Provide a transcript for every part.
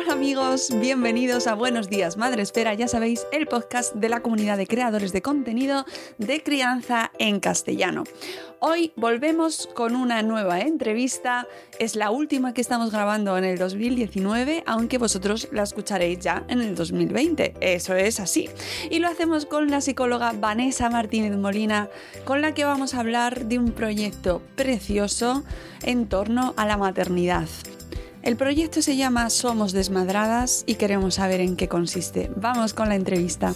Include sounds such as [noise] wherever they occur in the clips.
Hola amigos, bienvenidos a Buenos Días Madre Esfera, ya sabéis, el podcast de la comunidad de creadores de contenido de crianza en castellano. Hoy volvemos con una nueva entrevista, es la última que estamos grabando en el 2019, aunque vosotros la escucharéis ya en el 2020, eso es así. Y lo hacemos con la psicóloga Vanessa Martínez Molina, con la que vamos a hablar de un proyecto precioso en torno a la maternidad. El proyecto se llama Somos Desmadradas y queremos saber en qué consiste. Vamos con la entrevista.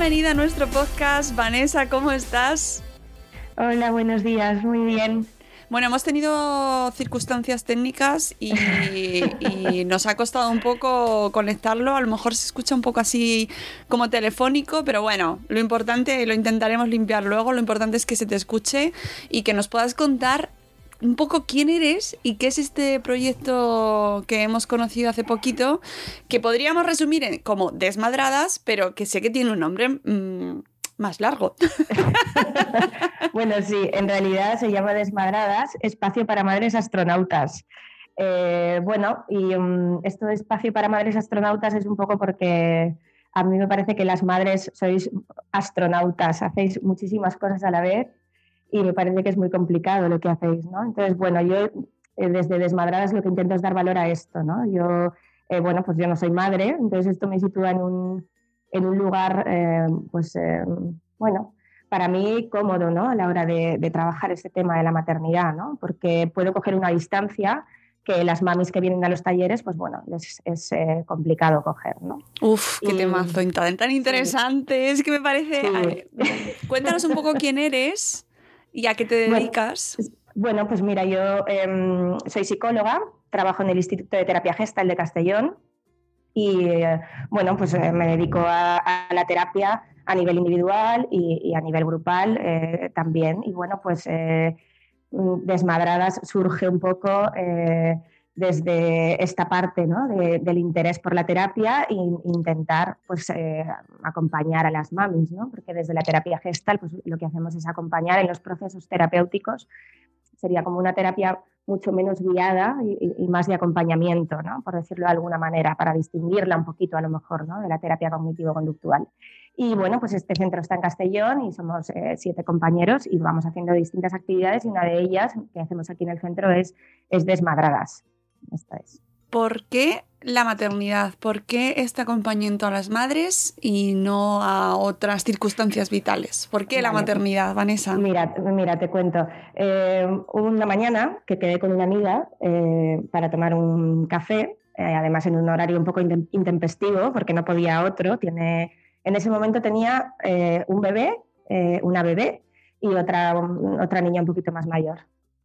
Bienvenida a nuestro podcast. Vanessa, ¿cómo estás? Hola, buenos días, muy bien. Bueno, hemos tenido circunstancias técnicas y, [laughs] y, nos ha costado un poco conectarlo. A lo mejor se escucha un poco así como telefónico, pero bueno, lo importante, lo intentaremos limpiar luego. Lo importante es que se te escuche y que nos puedas contar un poco quién eres y qué es este proyecto que hemos conocido hace poquito, que podríamos resumir en, como Desmadradas, pero que sé que tiene un nombre mmm, más largo. [laughs] bueno, sí, en realidad se llama Desmadradas, Espacio para Madres Astronautas. Eh, bueno, y um, esto de Espacio para Madres Astronautas es un poco porque a mí me parece que las madres sois astronautas, hacéis muchísimas cosas a la vez y me parece que es muy complicado lo que hacéis, ¿no? Entonces, bueno, yo eh, desde Desmadradas lo que intento es dar valor a esto, ¿no? Yo, eh, bueno, pues yo no soy madre, entonces esto me sitúa en un, en un lugar, eh, pues, eh, bueno, para mí cómodo, ¿no? A la hora de, de, trabajar este tema de la maternidad, ¿no? Porque puedo coger una distancia que las mamis que vienen a los talleres, pues bueno, les es eh, complicado coger, ¿no? Uf, qué y, temazo, tan, tan interesante, sí. es que me parece... Sí. Ver, cuéntanos un poco quién eres y a qué te dedicas. Bueno, bueno pues mira, yo eh, soy psicóloga, trabajo en el Instituto de Terapia Gestal de Castellón y eh, bueno, pues eh, me dedico a, a, la terapia a nivel individual y, y a nivel grupal eh, también. Y bueno, pues Desmadradas surge un poco desde esta parte ¿no? de, del interés por la terapia e intentar pues, eh, acompañar a las mamis, ¿no? porque desde la terapia gestal pues, lo que hacemos es acompañar en los procesos terapéuticos. Sería como una terapia mucho menos guiada y, más de acompañamiento, ¿no? por decirlo de alguna manera, para distinguirla un poquito a lo mejor de la terapia cognitivo-conductual. Y bueno, pues este centro está en Castellón y somos eh, siete compañeros y vamos haciendo distintas actividades y una de ellas que hacemos aquí en el centro es, es. Esta es. ¿Por qué la maternidad? ¿Por qué este acompañamiento a las madres y no a otras circunstancias vitales? ¿Por qué la maternidad, Vanessa? Mira, mira te cuento. Eh, una mañana que quedé con una amiga eh, para tomar un café, eh, además en un horario un poco intempestivo, porque no podía otro. Tiene, en ese momento tenía un bebé, una bebé y otra, otra niña un poquito más mayor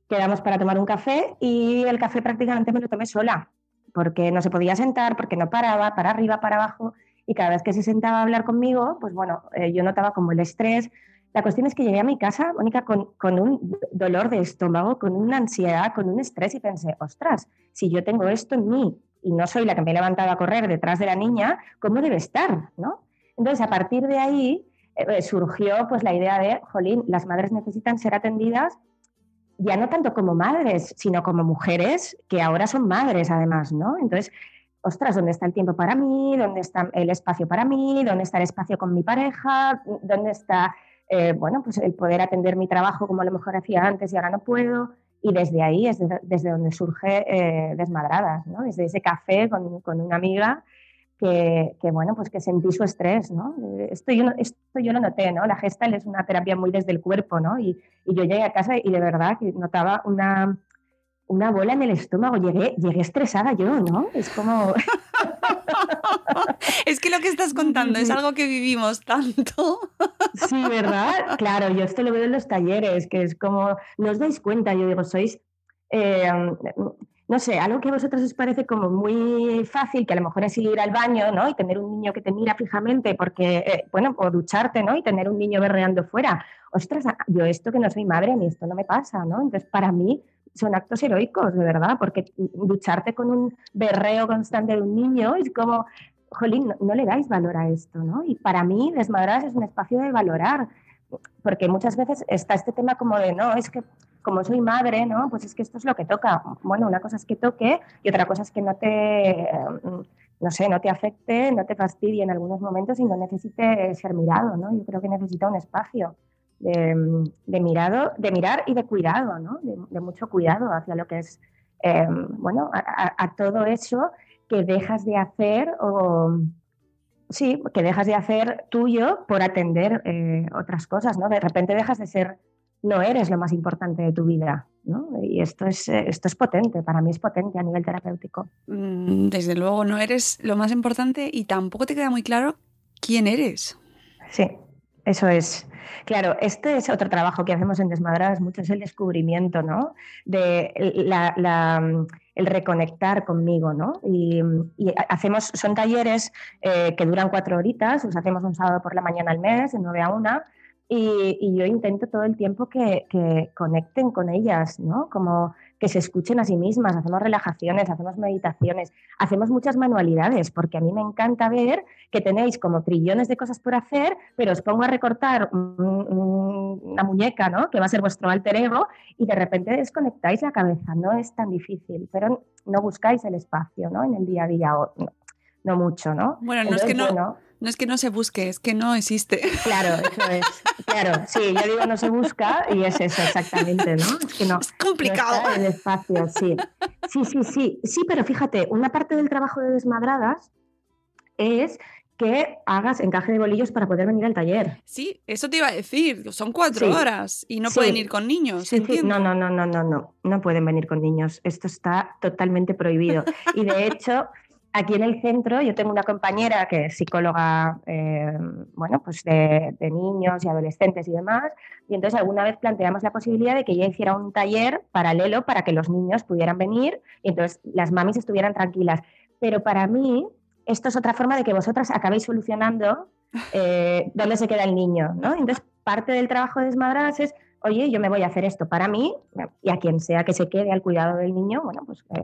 quedamos para tomar un café y el café prácticamente me lo tomé sola, porque no se podía sentar, porque no paraba, para arriba, para abajo, y cada vez que se sentaba a hablar conmigo, pues bueno, eh, yo notaba como el estrés. La cuestión es que llegué a mi casa, Mónica, con, con, un dolor de estómago, con una ansiedad, con un estrés y pensé, ostras, si yo tengo esto en mí y no soy la que me he levantado a correr detrás de la niña, ¿cómo debe estar? ¿no? Entonces, a partir de ahí eh, surgió pues la idea de, jolín, las madres necesitan ser atendidas ya no tanto como madres, sino como mujeres que ahora son madres además, ¿no? Entonces, ostras, ¿dónde está el tiempo para mí? ¿Dónde está el espacio para mí? ¿Dónde está el espacio con mi pareja? ¿Dónde está, eh, bueno, pues el poder atender mi trabajo como a lo mejor hacía antes y ahora no puedo? Y desde ahí es desde, donde surge eh, Desmadradas, ¿no? Desde ese café con, con una amiga que, bueno, pues que sentí su estrés, ¿no? Esto yo, esto yo lo noté, ¿no? La gestal es una terapia muy desde el cuerpo, ¿no? Y, y yo llegué a casa y de verdad que notaba una, una bola en el estómago. Llegué, llegué estresada yo, ¿no? Es como... [laughs] es que lo que estás contando es algo que vivimos tanto. [laughs] sí, ¿verdad? Claro, yo esto lo veo en los talleres, que es como, no os dais cuenta, yo digo, sois... Eh, no sé, algo que a vosotros os parece como muy fácil, que a lo mejor es ir al baño, ¿no? Y tener un niño que te mira fijamente, porque, eh, bueno, o ducharte, ¿no? Y tener un niño berreando fuera. Ostras, yo esto que no soy madre, a mí esto no me pasa, ¿no? Entonces, para mí son actos heroicos, de verdad, porque ducharte con un berreo constante de un niño es como, jolín, no, le dais valor a esto, ¿no? Y para mí, Desmadras es un espacio de valorar, porque muchas veces está este tema como de, no, es que como soy madre, ¿no? Pues es que esto es lo que toca. Bueno, una cosa es que toque y otra cosa es que no te, mm, no sé, no te afecte, no te fastidie en algunos momentos y no necesite ser mirado, ¿no? Yo creo que necesita un espacio de, mirado, de mirar y de cuidado, ¿no? De, mucho cuidado hacia lo que es, em, bueno, a, todo eso que dejas de hacer o sí, que dejas de hacer tuyo por atender eh, otras cosas, ¿no? De repente dejas de ser no eres lo más importante de tu vida. ¿no? Y esto es, eh, esto es potente, para mí es potente a nivel terapéutico. Mm, desde luego, no eres lo más importante y tampoco te queda muy claro quién eres. Sí, eso es. Claro, este es otro trabajo que hacemos en Desmadradas, mucho es el descubrimiento, ¿no? De el reconectar conmigo, ¿no? Y, hacemos, son talleres eh, que duran cuatro horitas, los hacemos un sábado por la mañana al mes, de 9 a 1, y, yo intento todo el tiempo que, conecten con ellas, ¿no? Como que se escuchen a sí mismas, hacemos relajaciones, hacemos meditaciones, hacemos muchas manualidades, porque a mí me encanta ver que tenéis como trillones de cosas por hacer, pero os pongo a recortar una muñeca, ¿no? Que va a ser vuestro alter ego, y de repente desconectáis la cabeza, no es tan difícil, pero no buscáis el espacio, ¿no? En el día a día, no, mucho, ¿no? Bueno, no es que no... No es que no se busque, es que no existe. [laughs] Claro, eso es. Claro, sí, yo digo no se busca y es eso exactamente, ¿no? Es que no. Es complicado. No el espacio, sí. Sí, sí, sí. Sí, pero fíjate, una parte del trabajo de desmadradas es que hagas encaje de bolillos para poder venir al taller. Sí, eso te iba a decir. Son cuatro horas y no pueden ir con niños. Sí, no, no, no, no, no, no. No pueden venir con niños. Esto está totalmente prohibido. Y de [laughs] hecho, Aquí en el centro yo tengo una compañera que es psicóloga eh, bueno, pues de, niños y adolescentes y demás, y entonces alguna vez planteamos la posibilidad de que ella hiciera un taller paralelo para que los niños pudieran venir y entonces las mamis estuvieran tranquilas. Pero para mí esto es otra forma de que vosotras acabéis solucionando eh, dónde se queda el niño. ¿no? Entonces parte del trabajo de Desmadradas es oye, yo me voy a hacer esto para mí y a quien sea que se quede al cuidado del niño, bueno, pues eh,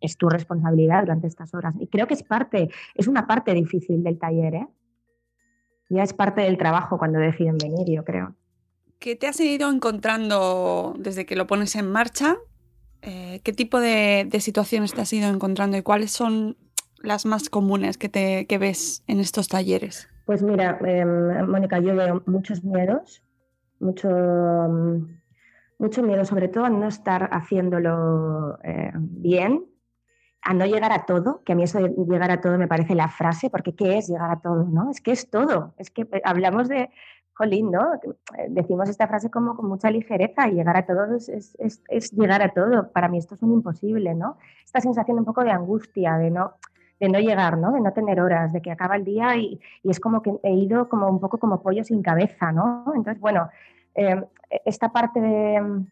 es tu responsabilidad durante estas horas. Y creo que es parte, es una parte difícil del taller, ¿eh? Ya es parte del trabajo cuando deciden venir, yo creo. ¿Qué te has ido encontrando desde que lo pones en marcha? Eh, ¿Qué tipo de, situaciones te has ido encontrando y cuáles son las más comunes que, te, que ves en estos talleres? Pues mira, em, Mónica, yo veo muchos miedos, mucho, mucho miedo sobre todo a no estar haciéndolo eh, bien, a no llegar a todo, que a mí eso de llegar a todo me parece la frase, porque ¿qué es llegar a todo? ¿no? Es que es todo, es que eh, hablamos de, jolín, ¿no? Eh, decimos esta frase como con mucha ligereza y llegar a todo es, es, es, llegar a todo. Para mí esto es un imposible, ¿no? Esta sensación un poco de angustia, de no, de no llegar, ¿no? De no tener horas, de que acaba el día y, y, es como que he ido como un poco como pollo sin cabeza, ¿no? Entonces, bueno, eh, esta parte de...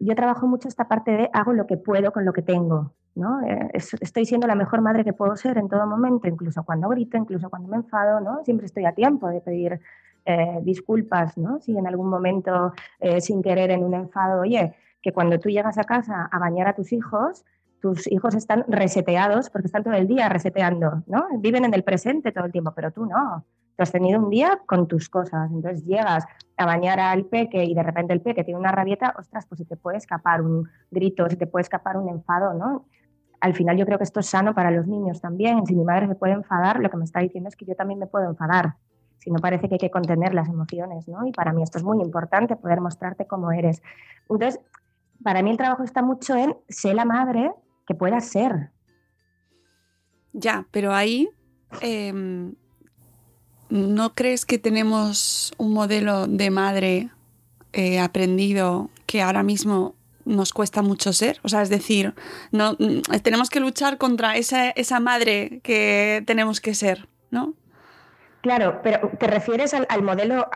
Yo trabajo mucho esta parte de hago lo que puedo con lo que tengo, ¿no? Eh, estoy siendo la mejor madre que puedo ser en todo momento, incluso cuando grito, incluso cuando me enfado, ¿no? Siempre estoy a tiempo de pedir eh, disculpas, ¿no? Si en algún momento, eh, sin querer, en un enfado, oye, que cuando tú llegas a casa a bañar a tus hijos, tus hijos están reseteados porque están todo el día reseteando, ¿no? Viven en el presente todo el tiempo, pero tú no. Tú has tenido un día con tus cosas, entonces llegas a bañar al peque y de repente el peque tiene una rabieta, ostras, pues se te puede escapar un grito, se te puede escapar un enfado, ¿no? Al final yo creo que esto es sano para los niños también. Si mi madre se puede enfadar, lo que me está diciendo es que yo también me puedo enfadar. Si no parece que hay que contener las emociones, ¿no? Y para mí esto es muy importante, poder mostrarte cómo eres. Entonces, para mí el trabajo está mucho en ser la madre que pueda ser. Ya, pero ahí em, ¿no crees que tenemos un modelo de madre eh, aprendido que ahora mismo nos cuesta mucho ser? O sea, es decir, no, mm, tenemos que luchar contra esa, esa madre que tenemos que ser, ¿no? Claro, pero te refieres al, modelo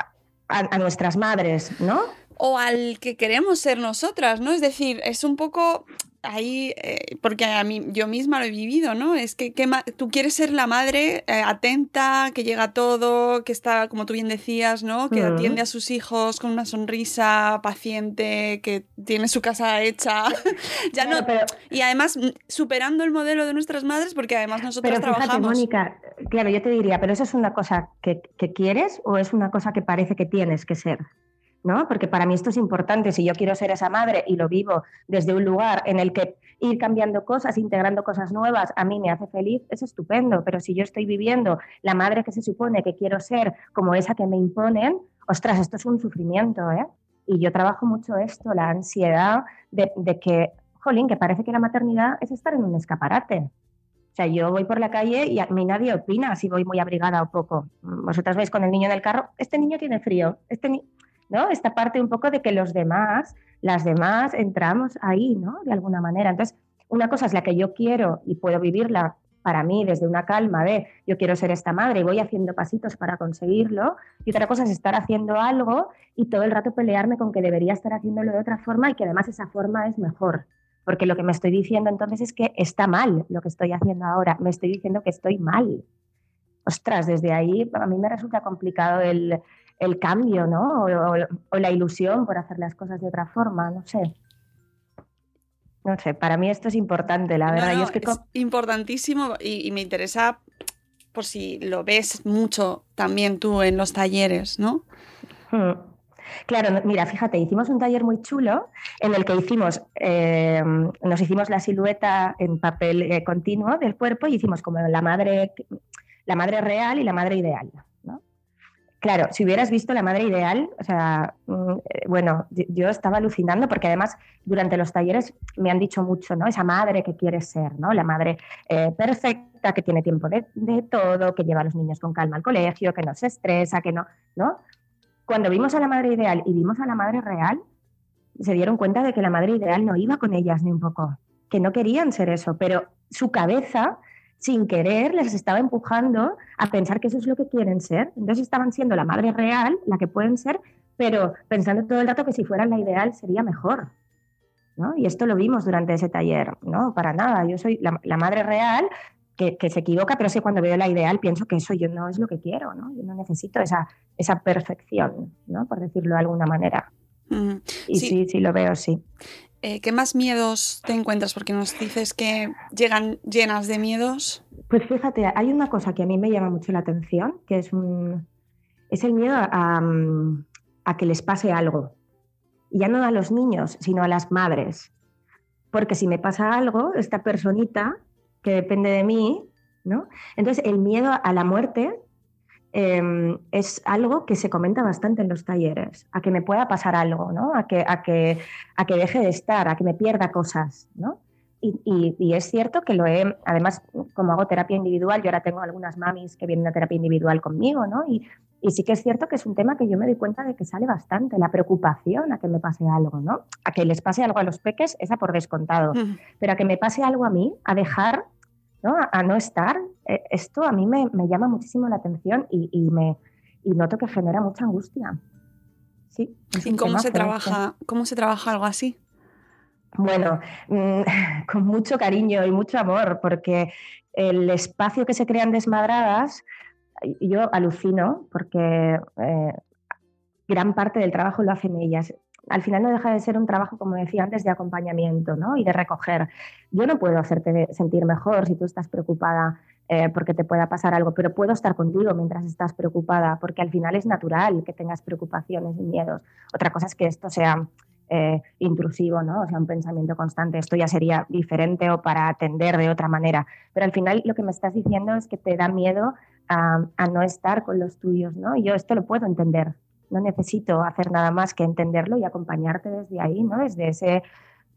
a, nuestras madres, ¿no? O al que queremos ser nosotras, ¿no? Es decir, es un poco ahí, eh, porque a mí yo misma lo he vivido, ¿no? Es que, tú quieres ser la madre eh, atenta, que llega a todo, que está, como tú bien decías, ¿no? Que atiende a sus hijos con una sonrisa, paciente, que tiene su casa hecha. [laughs] ya no, Y además mm, superando el modelo de nuestras madres, porque además nosotros pero fíjate, trabajamos. Mónica, claro, yo te diría, pero eso es una cosa que, que quieres o es una cosa que parece que tienes que ser. ¿No? Porque para mí esto es importante. Si yo quiero ser esa madre y lo vivo desde un lugar en el que ir cambiando cosas, integrando cosas nuevas, a mí me hace feliz, es estupendo. Pero si yo estoy viviendo la madre que se supone que quiero ser como esa que me imponen, ostras, esto es un sufrimiento, ¿eh? Y yo trabajo mucho esto, la ansiedad de, que, jolín, que parece que la maternidad es estar en un escaparate. O sea, yo voy por la calle y a mí nadie opina si voy muy abrigada o poco. Vosotras veis con el niño en el carro, este niño tiene frío, este niño ¿no? Esta parte un poco de que los demás, las demás entramos ahí, ¿no? De alguna manera. Entonces, una cosa es la que yo quiero y puedo vivirla para mí desde una calma de yo quiero ser esta madre y voy haciendo pasitos para conseguirlo. Y otra cosa es estar haciendo algo y todo el rato pelearme con que debería estar haciéndolo de otra forma y que además esa forma es mejor. Porque lo que me estoy diciendo entonces es que está mal lo que estoy haciendo ahora. Me estoy diciendo que estoy mal. Ostras, desde ahí a mí me resulta complicado el, el cambio, ¿no? O, la ilusión por hacer las cosas de otra forma, no sé. No sé, para mí esto es importante, la verdad. es, importantísimo y, me interesa por si lo ves mucho también tú en los talleres, ¿no? Hmm. Claro, mira, fíjate, hicimos un taller muy chulo en el que hicimos, eh, nos hicimos la silueta en papel eh, continuo del cuerpo y hicimos como la madre, la madre real y la madre ideal. Claro, si hubieras visto la madre ideal, o sea, mm, eh, bueno, yo estaba alucinando porque además durante los talleres me han dicho mucho, ¿no? Esa madre que quieres ser, ¿no? La madre eh, perfecta, que tiene tiempo de, todo, que lleva a los niños con calma al colegio, que no se estresa, que no, ¿no? Cuando vimos a la madre ideal y vimos a la madre real, se dieron cuenta de que la madre ideal no iba con ellas ni un poco, que no querían ser eso, pero su cabeza sin querer les estaba empujando a pensar que eso es lo que quieren ser. Entonces estaban siendo la madre real, la que pueden ser, pero pensando todo el rato que si fueran la ideal sería mejor. ¿no? Y esto lo vimos durante ese taller. No, para nada. Yo soy la, madre real que, se equivoca, pero sí cuando veo la ideal pienso que eso yo no es lo que quiero. ¿no? Yo no necesito esa, esa perfección, ¿no? por decirlo de alguna manera. Y sí. sí, sí lo veo, sí. Eh, ¿Qué más miedos te encuentras? Porque nos dices que llegan llenas de miedos. Pues fíjate, hay una cosa que a mí me llama mucho la atención, que es, un, es el miedo a, a, que les pase algo. Y ya no a los niños, sino a las madres. Porque si me pasa algo, esta personita que depende de mí, ¿no? Entonces el miedo a la muerte Em, es algo que se comenta bastante en los talleres, a que me pueda pasar algo, ¿no? a, que, a, que, a que deje de estar, a que me pierda cosas. ¿no? Y, y, es cierto que lo he, además, como hago terapia individual, yo ahora tengo algunas mamis que vienen a terapia individual conmigo, ¿no? Y, y, sí que es cierto que es un tema que yo me doy cuenta de que sale bastante, la preocupación a que me pase algo, ¿no? A que les pase algo a los peques, esa por descontado, pero a que me pase algo a mí, a dejar ¿no? A, no estar. E, esto a mí me, llama muchísimo la atención y, me, noto que genera mucha angustia. Sí, ¿Y cómo se, trabaja, cómo se trabaja algo así? Bueno, [laughs] mm, con mucho cariño y mucho amor, porque el espacio que se crean desmadradas, yo alucino, porque eh, gran parte del trabajo lo hacen ellas. Al final no deja de ser un trabajo, como decía antes, de acompañamiento ¿no? y de recoger. Yo no puedo hacerte sentir mejor si tú estás preocupada eh, porque te pueda pasar algo, pero puedo estar contigo mientras estás preocupada, porque al final es natural que tengas preocupaciones y miedos. Otra cosa es que esto sea eh, intrusivo, ¿no? O sea, un pensamiento constante. Esto ya sería diferente o para atender de otra manera. Pero al final lo que me estás diciendo es que te da miedo a, no estar con los tuyos, ¿no? Yo esto lo puedo entender. No necesito hacer nada más que entenderlo y acompañarte desde ahí, ¿no? Desde ese,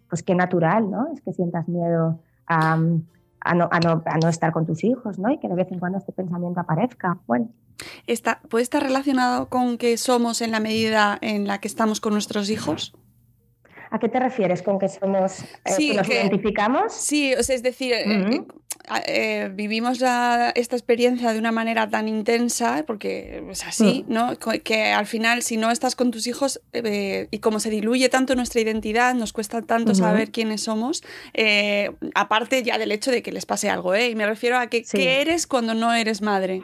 pues qué natural, ¿no? Es que sientas miedo a a no, a no, estar con tus hijos, ¿no? Y que de vez en cuando este pensamiento aparezca. Bueno. Está, ¿Puede estar relacionado con que somos en la medida en la que estamos con nuestros hijos? ¿A qué te refieres con que somos, eh, nos identificamos? Sí, es decir, eh, eh, vivimos esta experiencia de una manera tan intensa, porque es así, mm. ¿no? Que al final, si no estás con tus hijos y como se diluye tanto nuestra identidad, nos cuesta tanto saber quiénes somos, aparte ya del hecho de que les pase algo, ¿eh? Y me refiero a que, qué eres cuando no eres madre.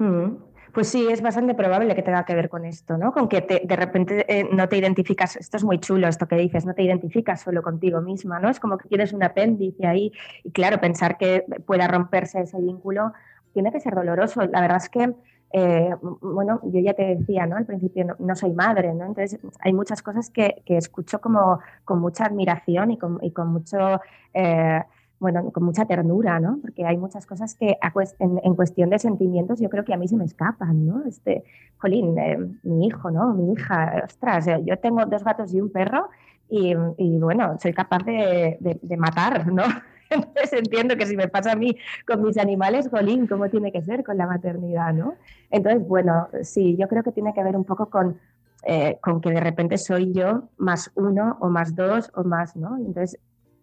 Mm. Pues sí, es bastante probable que tenga que ver con esto, ¿no? Con que de repente eh, no te identificas, esto es muy chulo esto que dices, no te identificas solo contigo misma, ¿no? Es como que tienes un apéndice ahí y claro, pensar que pueda romperse ese vínculo tiene que ser doloroso. La verdad es que, eh, bueno, yo ya te decía, ¿no? Al principio no, soy madre, ¿no? Entonces hay muchas cosas que, escucho como con mucha admiración y con, y con mucho... Eh, bueno, con mucha ternura, ¿no? Porque hay muchas cosas que en, cuestión de sentimientos yo creo que a mí se me escapan, ¿no? Este, jolín, eh, mi hijo, ¿no? Mi hija, ostras, eh, yo tengo dos gatos y un perro y, bueno, soy capaz de, matar, ¿no? [laughs] Entonces entiendo que si me pasa a mí con mis animales, jolín, ¿cómo tiene que ser con la maternidad, ¿no? Entonces, bueno, sí, yo creo que tiene que ver un poco con, eh, con que de repente soy yo más uno o más dos o más, ¿no? Entonces,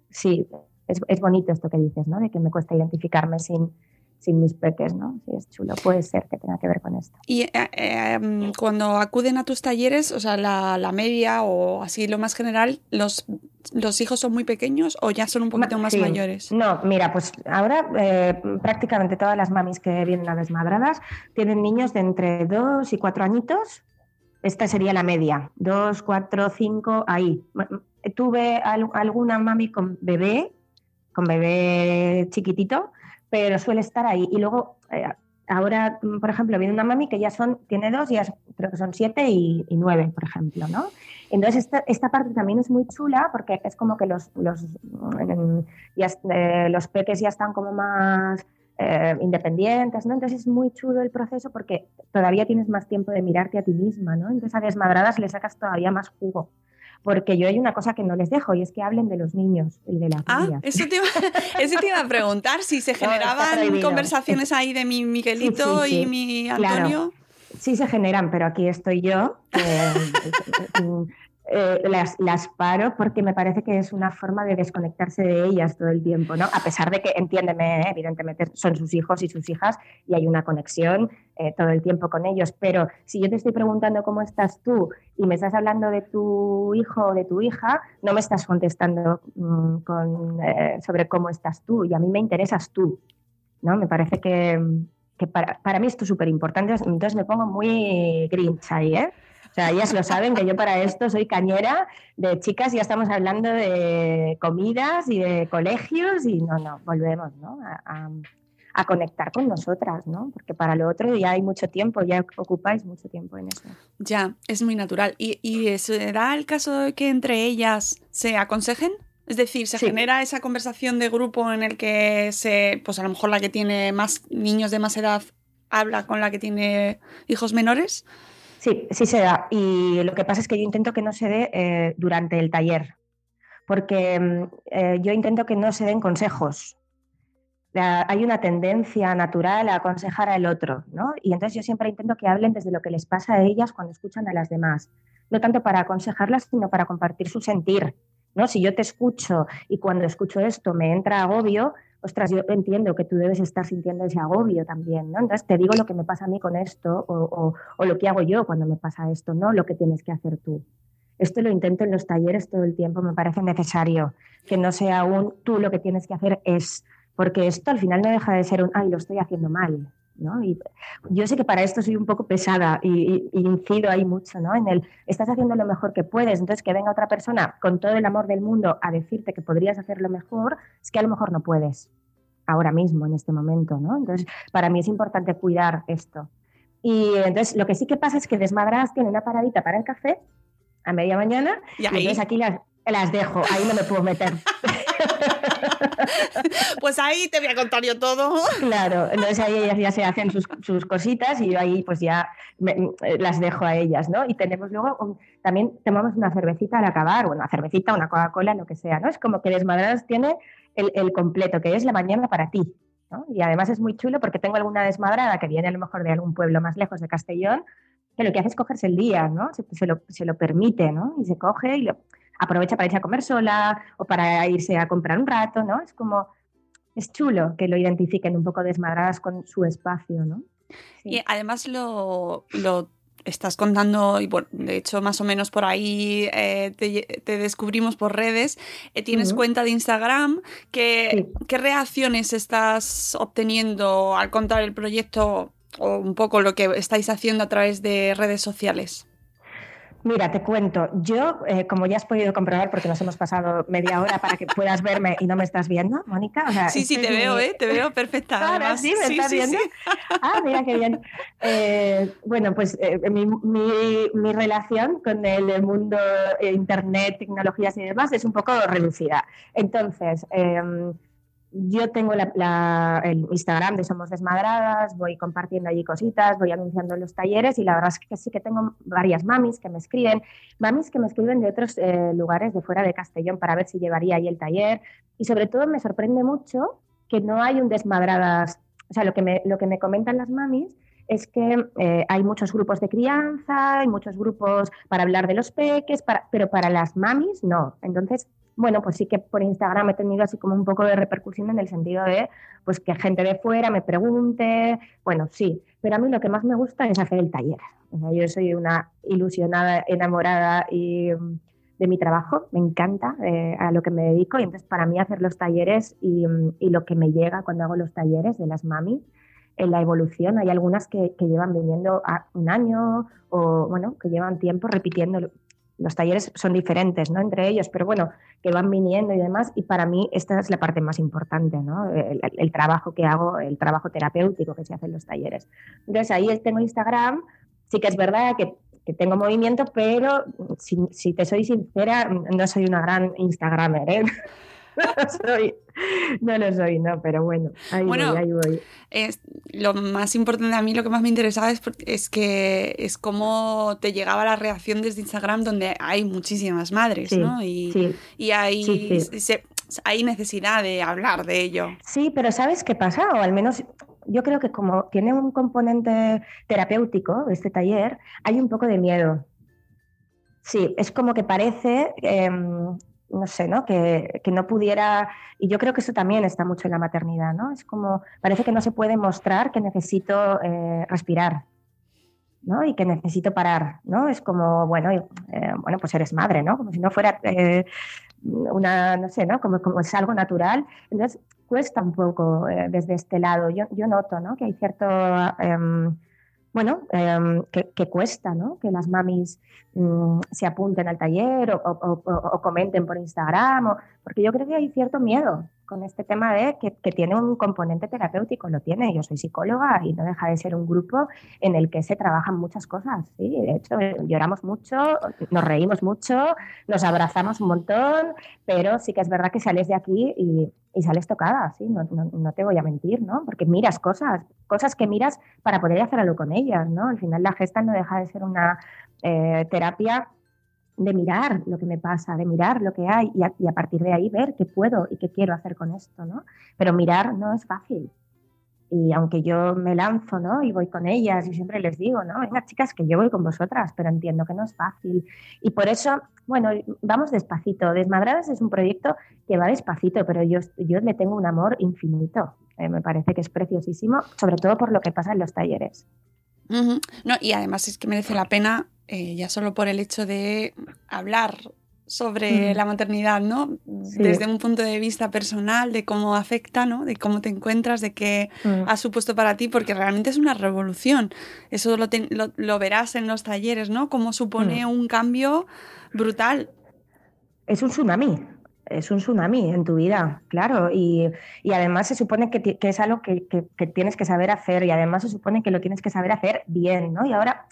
sí, es, bonito esto que dices, ¿no? De que me cuesta identificarme sin, sin mis peques, ¿no? Sí, es chulo, puede ser que tenga que ver con esto. Y eh, em, cuando acuden a tus talleres, o sea, la, media o así lo más general, ¿los, ¿los hijos son muy pequeños o ya son un poquito más mayores? No, mira, pues ahora eh, prácticamente todas las mamis que vienen a desmadradas tienen niños de entre dos y cuatro añitos. Esta sería la media, dos, cuatro, cinco, ahí. Tuve alguna mami con bebé con bebé chiquitito, pero suele estar ahí. Y luego, eh, ahora, por ejemplo, viene una mami que ya son, tiene dos, ya creo que son siete y, nueve, por ejemplo, ¿no? Entonces, esta, parte también es muy chula porque es como que los, los, ya, eh, los peques ya están como más eh, independientes, ¿no? Entonces es muy chulo el proceso porque todavía tienes más tiempo de mirarte a ti misma, ¿no? Entonces a desmadradas le sacas todavía más jugo porque yo hay una cosa que no les dejo y es que hablen de los niños y de las ah, Eso te, iba, [laughs] eso te iba a preguntar, si se [laughs] generaban conversaciones ahí de mi Miguelito y mi Antonio. Sí se generan, pero aquí estoy yo. Eh, [laughs] eh, las, las, paro porque me parece que es una forma de desconectarse de ellas todo el tiempo, ¿no? A pesar de que, entiéndeme, ¿eh? evidentemente son sus hijos y sus hijas y hay una conexión eh, todo el tiempo con ellos, pero si yo te estoy preguntando cómo estás tú y me estás hablando de tu hijo o de tu hija, no me estás contestando mm, con, sobre cómo estás tú y a mí me interesas tú, ¿no? Me parece que, que para, para, mí esto es súper importante, entonces me pongo muy grinch ahí, ¿eh? O sea, ellas lo saben que yo para esto soy cañera de chicas, ya estamos hablando de comidas y de colegios y no, no, volvemos ¿no? A, conectar con nosotras, ¿no? Porque para lo otro ya hay mucho tiempo, ya ocupáis mucho tiempo en eso. Ya, es muy natural. ¿Y, y será el caso de que entre ellas se aconsejen? Es decir, se genera esa conversación de grupo en el que se, pues a lo mejor la que tiene más niños de más edad habla con la que tiene hijos menores. Sí, sí se da. Y lo que pasa es que yo intento que no se dé eh, durante el taller, porque mm, eh, yo intento que no se den consejos. hay una tendencia natural a aconsejar al otro, ¿no? Y entonces yo siempre intento que hablen desde lo que les pasa a ellas cuando escuchan a las demás. No tanto para aconsejarlas, sino para compartir su sentir. ¿no? Si yo te escucho y cuando escucho esto me entra agobio, ostras, yo entiendo que tú debes estar sintiendo ese agobio también, ¿no? Entonces te digo lo que me pasa a mí con esto o, lo que hago yo cuando me pasa esto, no lo que tienes que hacer tú. esto lo intento en los talleres todo el tiempo, me parece necesario, que no sea un tú lo que tienes que hacer es, porque esto al final no deja de ser un, ay, lo estoy haciendo mal. ¿No? Y yo sé que para esto soy un poco pesada y, incido ahí mucho, ¿no? En el, estás haciendo lo mejor que puedes, entonces que venga otra persona con todo el amor del mundo a decirte que podrías hacerlo mejor, es que a lo mejor no puedes ahora mismo, en este momento, ¿no? Entonces, para mí es importante cuidar esto. Y entonces, lo que sí que pasa es que Desmadradas tiene una paradita para el café a media mañana y, entonces aquí las, las dejo, ahí no me puedo meter. [laughs] [laughs] pues ahí te voy a contar yo todo. Claro, entonces ahí ellas ya se hacen sus, cositas y yo ahí pues ya las dejo a ellas, ¿no? Y tenemos luego, también tomamos una cervecita al acabar, una cervecita, una Coca-Cola, lo que sea, ¿no? Es como que Desmadradas tiene el, el completo, que es la mañana para ti. ¿no? Y además es muy chulo porque tengo alguna desmadrada que viene a lo mejor de algún pueblo más lejos de Castellón, que lo que hace es cogerse el día, ¿no? Se, lo, se lo, permite, ¿no? Y se coge y lo, aprovecha para irse a comer sola o para irse a comprar un rato, ¿no? Es como, es chulo que lo identifiquen un poco desmadradas con su espacio, ¿no? Y además lo, lo estás contando, y de hecho más o menos por ahí eh, te, descubrimos por redes, eh, tienes cuenta de Instagram, ¿qué, ¿qué reacciones estás obteniendo al contar el proyecto o un poco lo que estáis haciendo a través de redes sociales? Mira, te cuento, yo, eh, como ya has podido comprobar, porque nos hemos pasado media hora para que puedas verme y no me estás viendo, Mónica. sí, sí, te veo, ¿eh? Te veo perfecta. Ahora sí, me estás viendo. Ah, mira qué bien. Eh, bueno, pues eh, mi, mi, mi, relación con el mundo Internet, tecnologías y demás es un poco reducida. Entonces, em, yo tengo el Instagram de Somos Desmadradas, voy compartiendo allí cositas, voy anunciando los talleres y la verdad es que sí que tengo varias mamis que me escriben, mamis que me escriben de otros eh, lugares de fuera de Castellón para ver si llevaría ahí el taller y sobre todo me sorprende mucho que no hay un Desmadradas, o sea, lo que me, lo que me comentan las mamis es que eh, hay muchos grupos de crianza, hay muchos grupos para hablar de los peques, pero para las mamis no. Entonces, bueno, pues sí que por Instagram he tenido así como un poco de repercusión en el sentido de pues que gente de fuera me pregunte, bueno, sí, pero a mí lo que más me gusta es hacer el taller. Yo soy una ilusionada, enamorada y mm, de mi trabajo, me encanta eh, a lo que me dedico y entonces para mí hacer los talleres y, mm, y, lo que me llega cuando hago los talleres de las mamis, en la evolución, hay algunas que, llevan viniendo un año o bueno, que llevan tiempo repitiendo los talleres son diferentes, ¿no? Entre ellos, pero bueno, que van viniendo y demás, y para mí esta es la parte más importante, ¿no? El, trabajo que hago, el trabajo terapéutico que se hace en los talleres. Entonces ahí tengo Instagram, sí que es verdad que, tengo movimiento, pero si, si, te soy sincera, no soy una gran Instagramer, ¿eh? [laughs] no lo soy, no, pero bueno, ahí voy, ahí voy. Es, lo más importante a mí, lo que más me interesaba es, es que es cómo te llegaba la reacción desde Instagram, donde hay muchísimas madres, ¿no? Y, y hay, hay necesidad de hablar de ello. Sí, pero ¿sabes qué pasa? O al menos yo creo que como tiene un componente terapéutico este taller, hay un poco de miedo. Sí, es como que parece em, no sé, ¿no? Que, no pudiera, y yo creo que eso también está mucho en la maternidad, ¿no? Es como, parece que no se puede mostrar que necesito eh, respirar, ¿no? Y que necesito parar, ¿no? Es como, bueno, eh, bueno, pues eres madre, ¿no? Como si no fuera eh, una, no sé, ¿no? Como, como es algo natural. Entonces, cuesta un poco desde este lado. Yo, yo noto, ¿no? Que hay cierto em, bueno, em, que, cuesta, ¿no? Que las mamis mm, se apunten al taller o, comenten por Instagram, porque yo creo que hay cierto miedo con este tema de que, tiene un componente terapéutico, lo tiene. Yo soy psicóloga y no deja de ser un grupo en el que se trabajan muchas cosas. ¿sí? De hecho, lloramos mucho, nos reímos mucho, nos abrazamos un montón, pero sí que es verdad que sales de aquí y, sales tocada, ¿sí? No, no, te voy a mentir, ¿no? Porque miras cosas, cosas que miras para poder hacer algo con ellas, ¿no? Al final la gesta no deja de ser una eh, terapia de mirar lo que me pasa, de mirar lo que hay y a, partir de ahí ver qué puedo y qué quiero hacer con esto, ¿no? Pero mirar no es fácil. Y aunque yo me lanzo, ¿no? Y voy con ellas y siempre les digo, ¿no? Venga, chicas, que yo voy con vosotras, pero entiendo que no es fácil. Y por eso, bueno, vamos despacito. Desmadradas es un proyecto que va despacito, pero yo, yo le tengo un amor infinito. Eh, me parece que es preciosísimo, sobre todo por lo que pasa en los talleres. No, y además es que merece la pena eh, ya solo por el hecho de hablar sobre mm. la maternidad, ¿no? Desde un punto de vista personal, de cómo afecta, ¿no? De cómo te encuentras, de qué mm. ha supuesto para ti, porque realmente es una revolución. Eso lo, lo, verás en los talleres, ¿no? Cómo supone mm. un cambio brutal. Es un tsunami, es un tsunami en tu vida, claro. Y, además se supone que, es algo que, que, tienes que saber hacer y además se supone que lo tienes que saber hacer bien, ¿no? Y ahora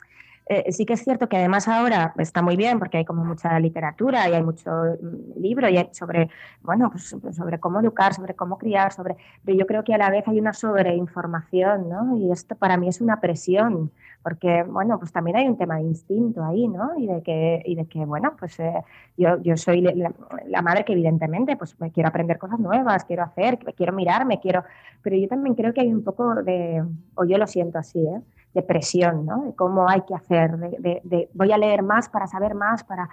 eh, sí que es cierto que además ahora está muy bien porque hay como mucha literatura y hay mucho mm, libro y sobre, bueno, pues, pues sobre cómo educar, sobre cómo criar, sobre, pero yo creo que a la vez hay una sobreinformación, ¿no? Y esto para mí es una presión porque, bueno, pues también hay un tema de instinto ahí, ¿no? Y de que, y de que bueno, pues eh, yo, yo soy la, madre que evidentemente, pues quiero aprender cosas nuevas, quiero hacer, quiero mirarme, quiero, pero yo también creo que hay un poco de, o yo lo siento así, ¿eh? De presión, ¿no? De cómo hay que hacer, de, voy a leer más para saber más, para...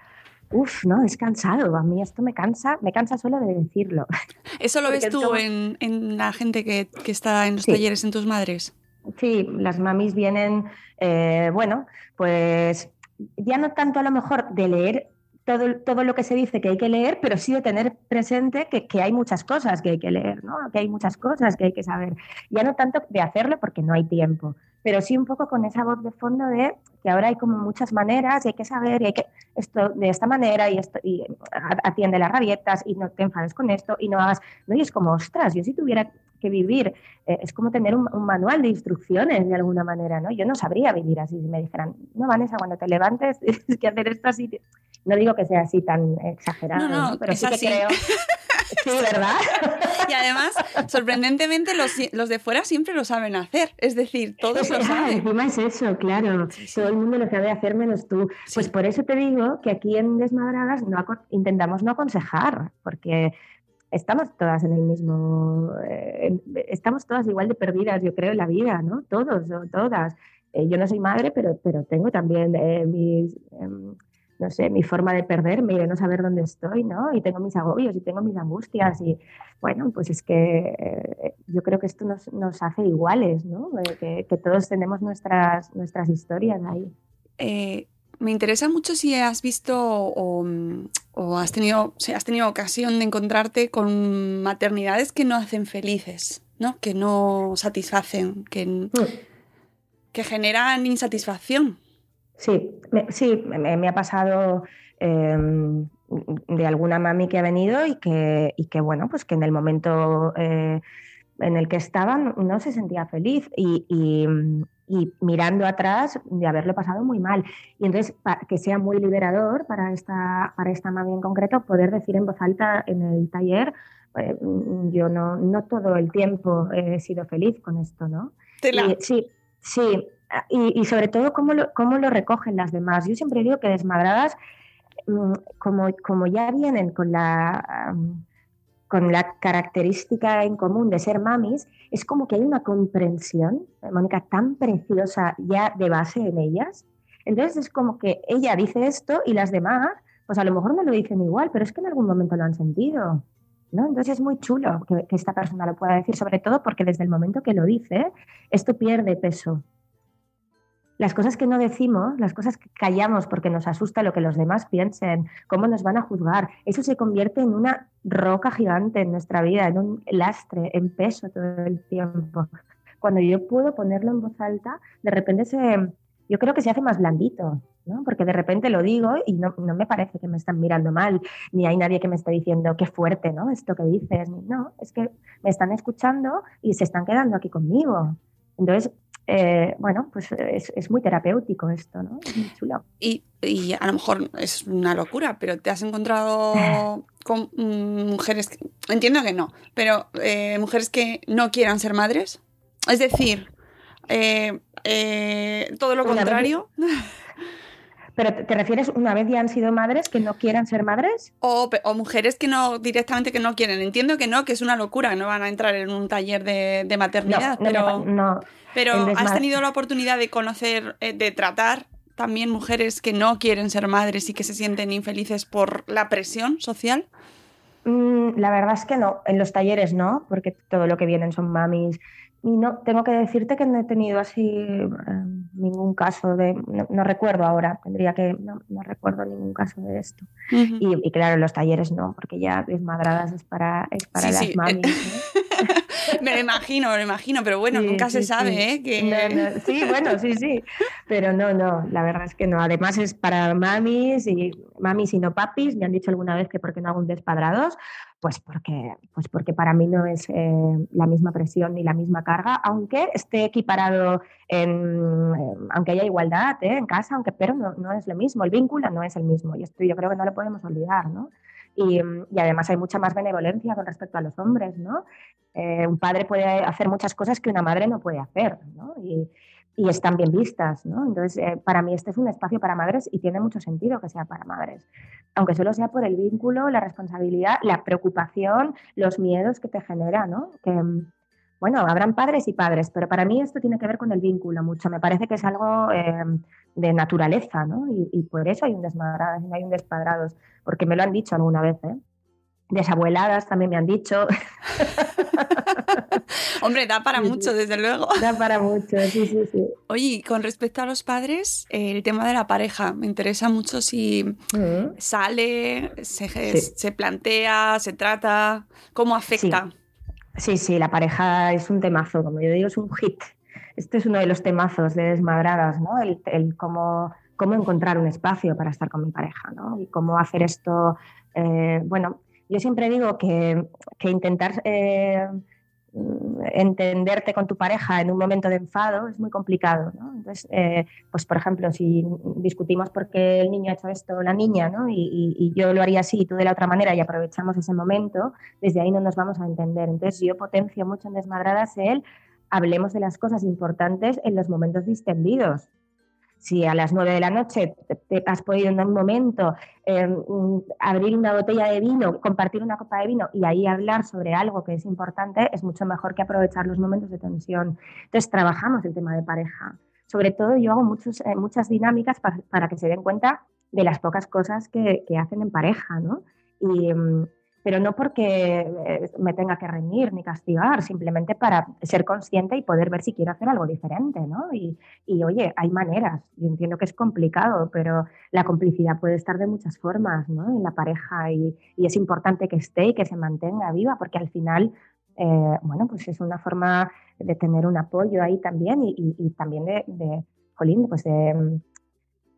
Uf, ¿no? Es cansado. A mí esto me cansa, me cansa solo de decirlo. [laughs] ¿Eso lo ves tú en, la gente que, está en los talleres en tus madres? Sí, las mamis vienen, eh, bueno, pues ya no tanto a lo mejor de leer todo, todo, lo que se dice que hay que leer, pero sí de tener presente que, que, hay muchas cosas que hay que leer, ¿no? que hay muchas cosas que hay que saber. Ya no tanto de hacerlo porque no hay tiempo, pero sí un poco con esa voz de fondo de que ahora hay como muchas maneras y hay que saber y hay que esto de esta manera y esto y atiende las rabietas y no te enfades con esto y no hagas no y es como ostras yo si tuviera que vivir eh, es como tener un, manual de instrucciones de alguna manera no yo no sabría vivir así si me dijeran no Vanessa cuando te levantes [laughs] tienes que hacer esto así no digo que sea así tan exagerado no, no, pero sí que creo [laughs] Sí, ¿verdad? Y además, sorprendentemente, los, los, de fuera siempre lo saben hacer. Es decir, todos lo saben. Encima es eso, claro. Todo el mundo lo sabe hacer menos tú. Pues por eso te digo que aquí en Desmadradas no intentamos no aconsejar, porque estamos todas en el mismo. Eh, estamos todas igual de perdidas, yo creo, en la vida, ¿no? Todos todas. Eh, yo no soy madre, pero, pero tengo también eh, mis em, no sé, mi forma de perderme y de no saber dónde estoy, ¿no? Y tengo mis agobios y tengo mis angustias y, bueno, pues es que eh, yo creo que esto nos, nos hace iguales, ¿no? Eh, que, todos tenemos nuestras, nuestras historias ahí. Eh, me interesa mucho si has visto o, has, tenido, si has tenido ocasión de encontrarte con maternidades que no hacen felices, ¿no? Que no satisfacen, que, mm. que generan insatisfacción. Sí, me, sí, me, ha pasado em, de alguna mami que ha venido y que, y que bueno, pues que en el momento eh, en el que estaban no se sentía feliz y, y, mirando atrás de haberlo pasado muy mal. Y entonces, que sea muy liberador para esta, para esta mami en concreto, poder decir en voz alta en el taller, eh, yo no, no todo el tiempo he sido feliz con esto, ¿no? sí, sí, y, sobre todo cómo lo, cómo lo recogen las demás. Yo siempre digo que desmadradas, mm, como, como ya vienen con la, con la característica en común de ser mamis, es como que hay una comprensión, Mónica, tan preciosa ya de base en ellas. Entonces es como que ella dice esto y las demás, pues a lo mejor no lo dicen igual, pero es que en algún momento lo han sentido. ¿No? Entonces es muy chulo que, que, esta persona lo pueda decir, sobre todo porque desde el momento que lo dice, esto pierde peso las cosas que no decimos, las cosas que callamos porque nos asusta lo que los demás piensen, cómo nos van a juzgar, eso se convierte en una roca gigante en nuestra vida, en un lastre, en peso todo el tiempo. Cuando yo puedo ponerlo en voz alta, de repente se, yo creo que se hace más blandito, ¿no? porque de repente lo digo y no, no, me parece que me están mirando mal, ni hay nadie que me esté diciendo qué fuerte, ¿no? Esto que dices, no, es que me están escuchando y se están quedando aquí conmigo. Entonces, eh, bueno, pues es, muy terapéutico esto, ¿no? muy chulo. Y, a lo mejor es una locura, pero ¿te has encontrado [laughs] con mujeres, entiendo que no, pero eh, mujeres que no quieran ser madres? Es decir, eh, todo lo contrario. ¿Pero te refieres una vez ya han sido madres que no quieran ser madres? O, mujeres que no, directamente que no quieren. Entiendo que no, que es una locura, no van a entrar en un taller de, maternidad, pero, pero has tenido la oportunidad de conocer, eh, de tratar también mujeres que no quieren ser madres y que se sienten infelices por la presión social. Mm, la verdad es que no, en los talleres no, porque todo lo que vienen son mamis y no, tengo que decirte que no he tenido así, eh, ningún caso de, no, recuerdo ahora, tendría que, no, recuerdo ningún caso de esto. y, claro, los talleres no, porque ya desmadradas es para, es para las mamis. [laughs] me lo imagino, me lo imagino, pero bueno, nunca se sabe, ¿eh? Que... sí, bueno, sí, sí, pero no, no, la verdad es que no. Además es para mamis y mamis y no papis. Me han dicho alguna vez que por qué no hago un despadrados, pues porque, pues porque para mí no es eh, la misma presión ni la misma carga, aunque esté equiparado, en, aunque haya igualdad ¿eh? en casa, aunque pero no, no, es lo mismo, el vínculo no es el mismo y esto yo creo que no lo podemos olvidar, ¿no? Y, además hay mucha más benevolencia con respecto a los hombres, ¿no? Eh, un padre puede hacer muchas cosas que una madre no puede hacer, ¿no? Y, y están bien vistas, ¿no? Entonces, eh, para mí este es un espacio para madres y tiene mucho sentido que sea para madres, aunque solo sea por el vínculo, la responsabilidad, la preocupación, los miedos que te genera, ¿no? Que, bueno, habrán padres y padres, pero para mí esto tiene que ver con el vínculo mucho. Me parece que es algo eh, de naturaleza, ¿no? Y, por eso hay un desmadrados, hay un despadrados, porque me lo han dicho alguna vez, ¿eh? Desabueladas también me han dicho. [laughs] Hombre, da para mucho, desde luego. Da para mucho, sí, sí, sí. Oye, con respecto a los padres, el tema de la pareja, me interesa mucho si mm. sale, se, plantea, se trata, cómo afecta. Sí. sí. la pareja es un temazo, como yo digo, es un hit. Este es uno de los temazos de Desmadradas, ¿no? El, el cómo, cómo encontrar un espacio para estar con mi pareja, ¿no? Y cómo hacer esto, eh, bueno, yo siempre digo que, intentar eh, entenderte con tu pareja en un momento de enfado es muy complicado. ¿no? Entonces, eh, pues por ejemplo, si discutimos porque el niño ha hecho esto o la niña, ¿no? y, yo lo haría así y tú de la otra manera y aprovechamos ese momento, desde ahí no nos vamos a entender. Entonces, yo potencio mucho en Desmadradas el hablemos de las cosas importantes en los momentos distendidos si a las nueve de la noche te, has podido en un momento em, abrir una botella de vino, compartir una copa de vino y ahí hablar sobre algo que es importante, es mucho mejor que aprovechar los momentos de tensión. Entonces, trabajamos el tema de pareja. Sobre todo, yo hago muchos, eh, muchas dinámicas para, que se den cuenta de las pocas cosas que, hacen en pareja, ¿no? Em, pero no porque eh, me tenga que reñir ni castigar, simplemente para ser consciente y poder ver si quiero hacer algo diferente, ¿no? Y, oye, hay maneras, yo entiendo que es complicado, pero la complicidad puede estar de muchas formas, ¿no? En la pareja y, es importante que esté y que se mantenga viva, porque al final, eh, bueno, pues es una forma de tener un apoyo ahí también y, también de, de, jolín, pues de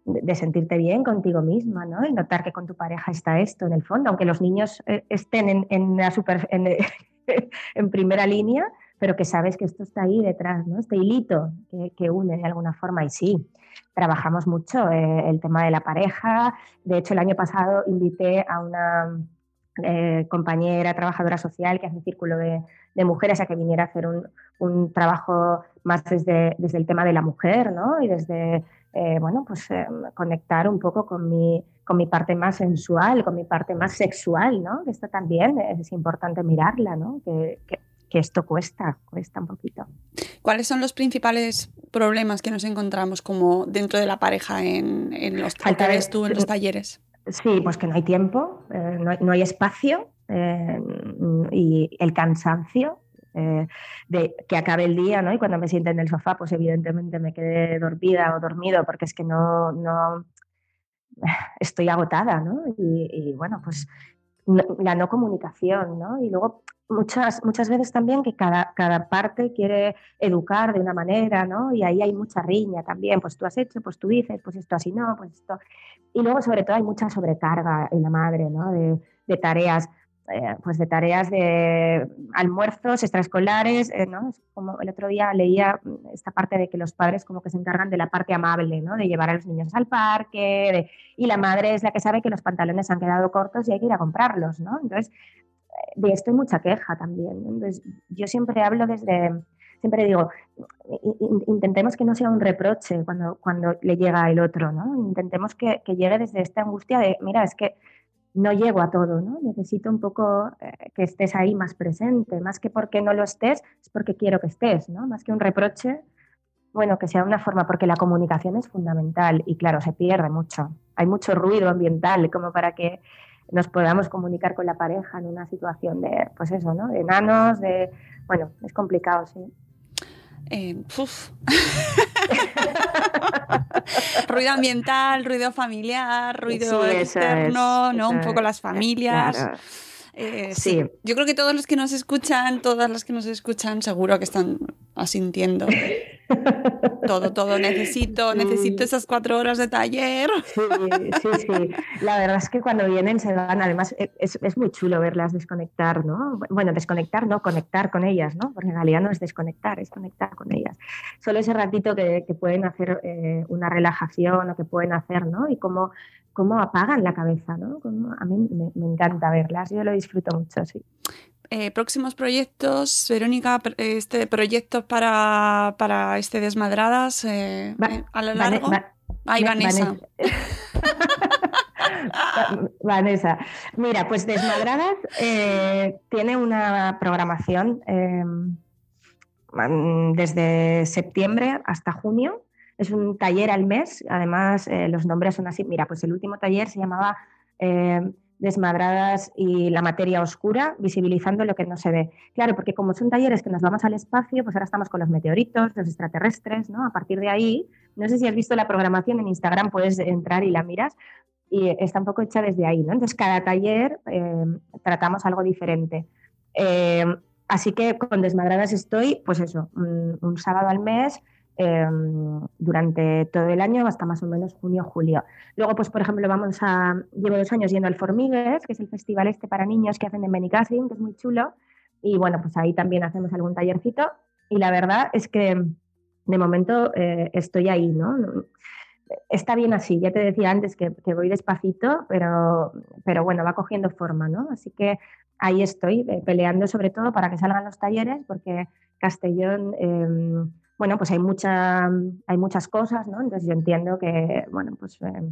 de sentirte bien contigo misma, ¿no? Y notar que con tu pareja está esto en el fondo, aunque los niños eh, estén en, en, la super, [laughs] en, primera línea, pero que sabes que esto está ahí detrás, ¿no? Este hilito que, une de alguna forma. Y sí, trabajamos mucho eh, el tema de la pareja. De hecho, el año pasado invité a una eh, compañera trabajadora social que hace círculo de, de, mujeres a que viniera a hacer un, un trabajo más desde, desde el tema de la mujer, ¿no? Y desde eh, bueno, pues eh, conectar un poco con mi, con mi parte más sensual, con mi parte más sexual, ¿no? Esto también es importante mirarla, ¿no? Que, esto cuesta, cuesta un poquito. ¿Cuáles son los principales problemas que nos encontramos como dentro de la pareja en, los talleres, tú en los talleres? Sí, pues que no hay tiempo, eh, no, hay espacio y el cansancio, eh, de que acabe el día, ¿no? Y cuando me siente en el sofá, pues evidentemente me quedé dormida o dormido porque es que no, no [sighs] estoy agotada, ¿no? Y, bueno, pues la no comunicación, ¿no? Y luego muchas, muchas veces también que cada, cada parte quiere educar de una manera, ¿no? Y ahí hay mucha riña también, pues tú has hecho, pues tú dices, pues esto así no, pues esto. Y luego sobre todo hay mucha sobrecarga en la madre, ¿no? De, de tareas eh, pues de tareas de almuerzos extraescolares, eh, ¿no? como el otro día leía esta parte de que los padres como que se encargan de la parte amable, ¿no? De llevar a los niños al parque, y la madre es la que sabe que los pantalones han quedado cortos y hay que ir a comprarlos, ¿no? Entonces, de esto hay mucha queja también. Entonces, yo siempre hablo desde, siempre digo, intentemos que no sea un reproche cuando, cuando le llega el otro, ¿no? Intentemos que, que llegue desde esta angustia de, mira, es que no llego a todo, ¿no? Necesito un poco eh, que estés ahí más presente, más que porque no lo estés, es porque quiero que estés, ¿no? Más que un reproche, bueno, que sea una forma, porque la comunicación es fundamental y claro, se pierde mucho. Hay mucho ruido ambiental como para que nos podamos comunicar con la pareja en una situación de, pues eso, ¿no? De enanos, de, bueno, es complicado, sí. Eh, [laughs] ruido ambiental, ruido familiar, ruido externo, ¿no? Un poco las familias. Eh, sí. Yo creo que todos los que nos escuchan, todas las que nos escuchan, seguro que están asintiendo. [laughs] todo, todo, necesito, necesito esas cuatro horas de taller. Sí, sí, sí. La verdad es que cuando vienen se van, además e, es, es, muy chulo verlas desconectar, ¿no? Bueno, desconectar, no, conectar con ellas, ¿no? Porque en realidad no es desconectar, es conectar con ellas. Solo ese ratito que, que pueden hacer eh, una relajación o que pueden hacer, ¿no? Y cómo cómo apagan la cabeza, ¿no? a mí me, encanta verlas, yo lo disfruto mucho, sí. Eh, próximos proyectos, Verónica, este, proyectos para, para este Desmadradas eh, eh, a lo largo. Ay, Vanessa. [laughs] Vanessa. Mira, pues Desmadradas tiene una programación desde septiembre hasta junio es un taller al mes, además los nombres son así. Mira, pues el último taller se llamaba eh, Desmadradas y la materia oscura, visibilizando lo que no se ve. Claro, porque como son talleres que nos vamos al espacio, pues ahora estamos con los meteoritos, los extraterrestres, ¿no? A partir de ahí, no sé si has visto la programación en Instagram, puedes entrar y la miras, y está un poco hecha desde ahí, ¿no? Entonces, cada taller eh, tratamos algo diferente. así que con Desmadradas estoy, pues eso, un sábado al mes Em, durante todo el año hasta más o menos junio julio. Luego, pues por ejemplo, vamos a llevo dos años yendo al Formigues, que es el festival este para niños que hacen en Benicassim, que es muy chulo. Y bueno, pues ahí también hacemos algún tallercito. Y la verdad es que de momento eh, estoy ahí, ¿no? Está bien así, ya te decía antes que, voy despacito, pero, pero bueno, va cogiendo forma, ¿no? Así que ahí estoy, eh, peleando sobre todo para que salgan los talleres, porque Castellón em, bueno, pues hay, mucha, hay muchas cosas, ¿no? Entonces yo entiendo que, bueno, pues eh,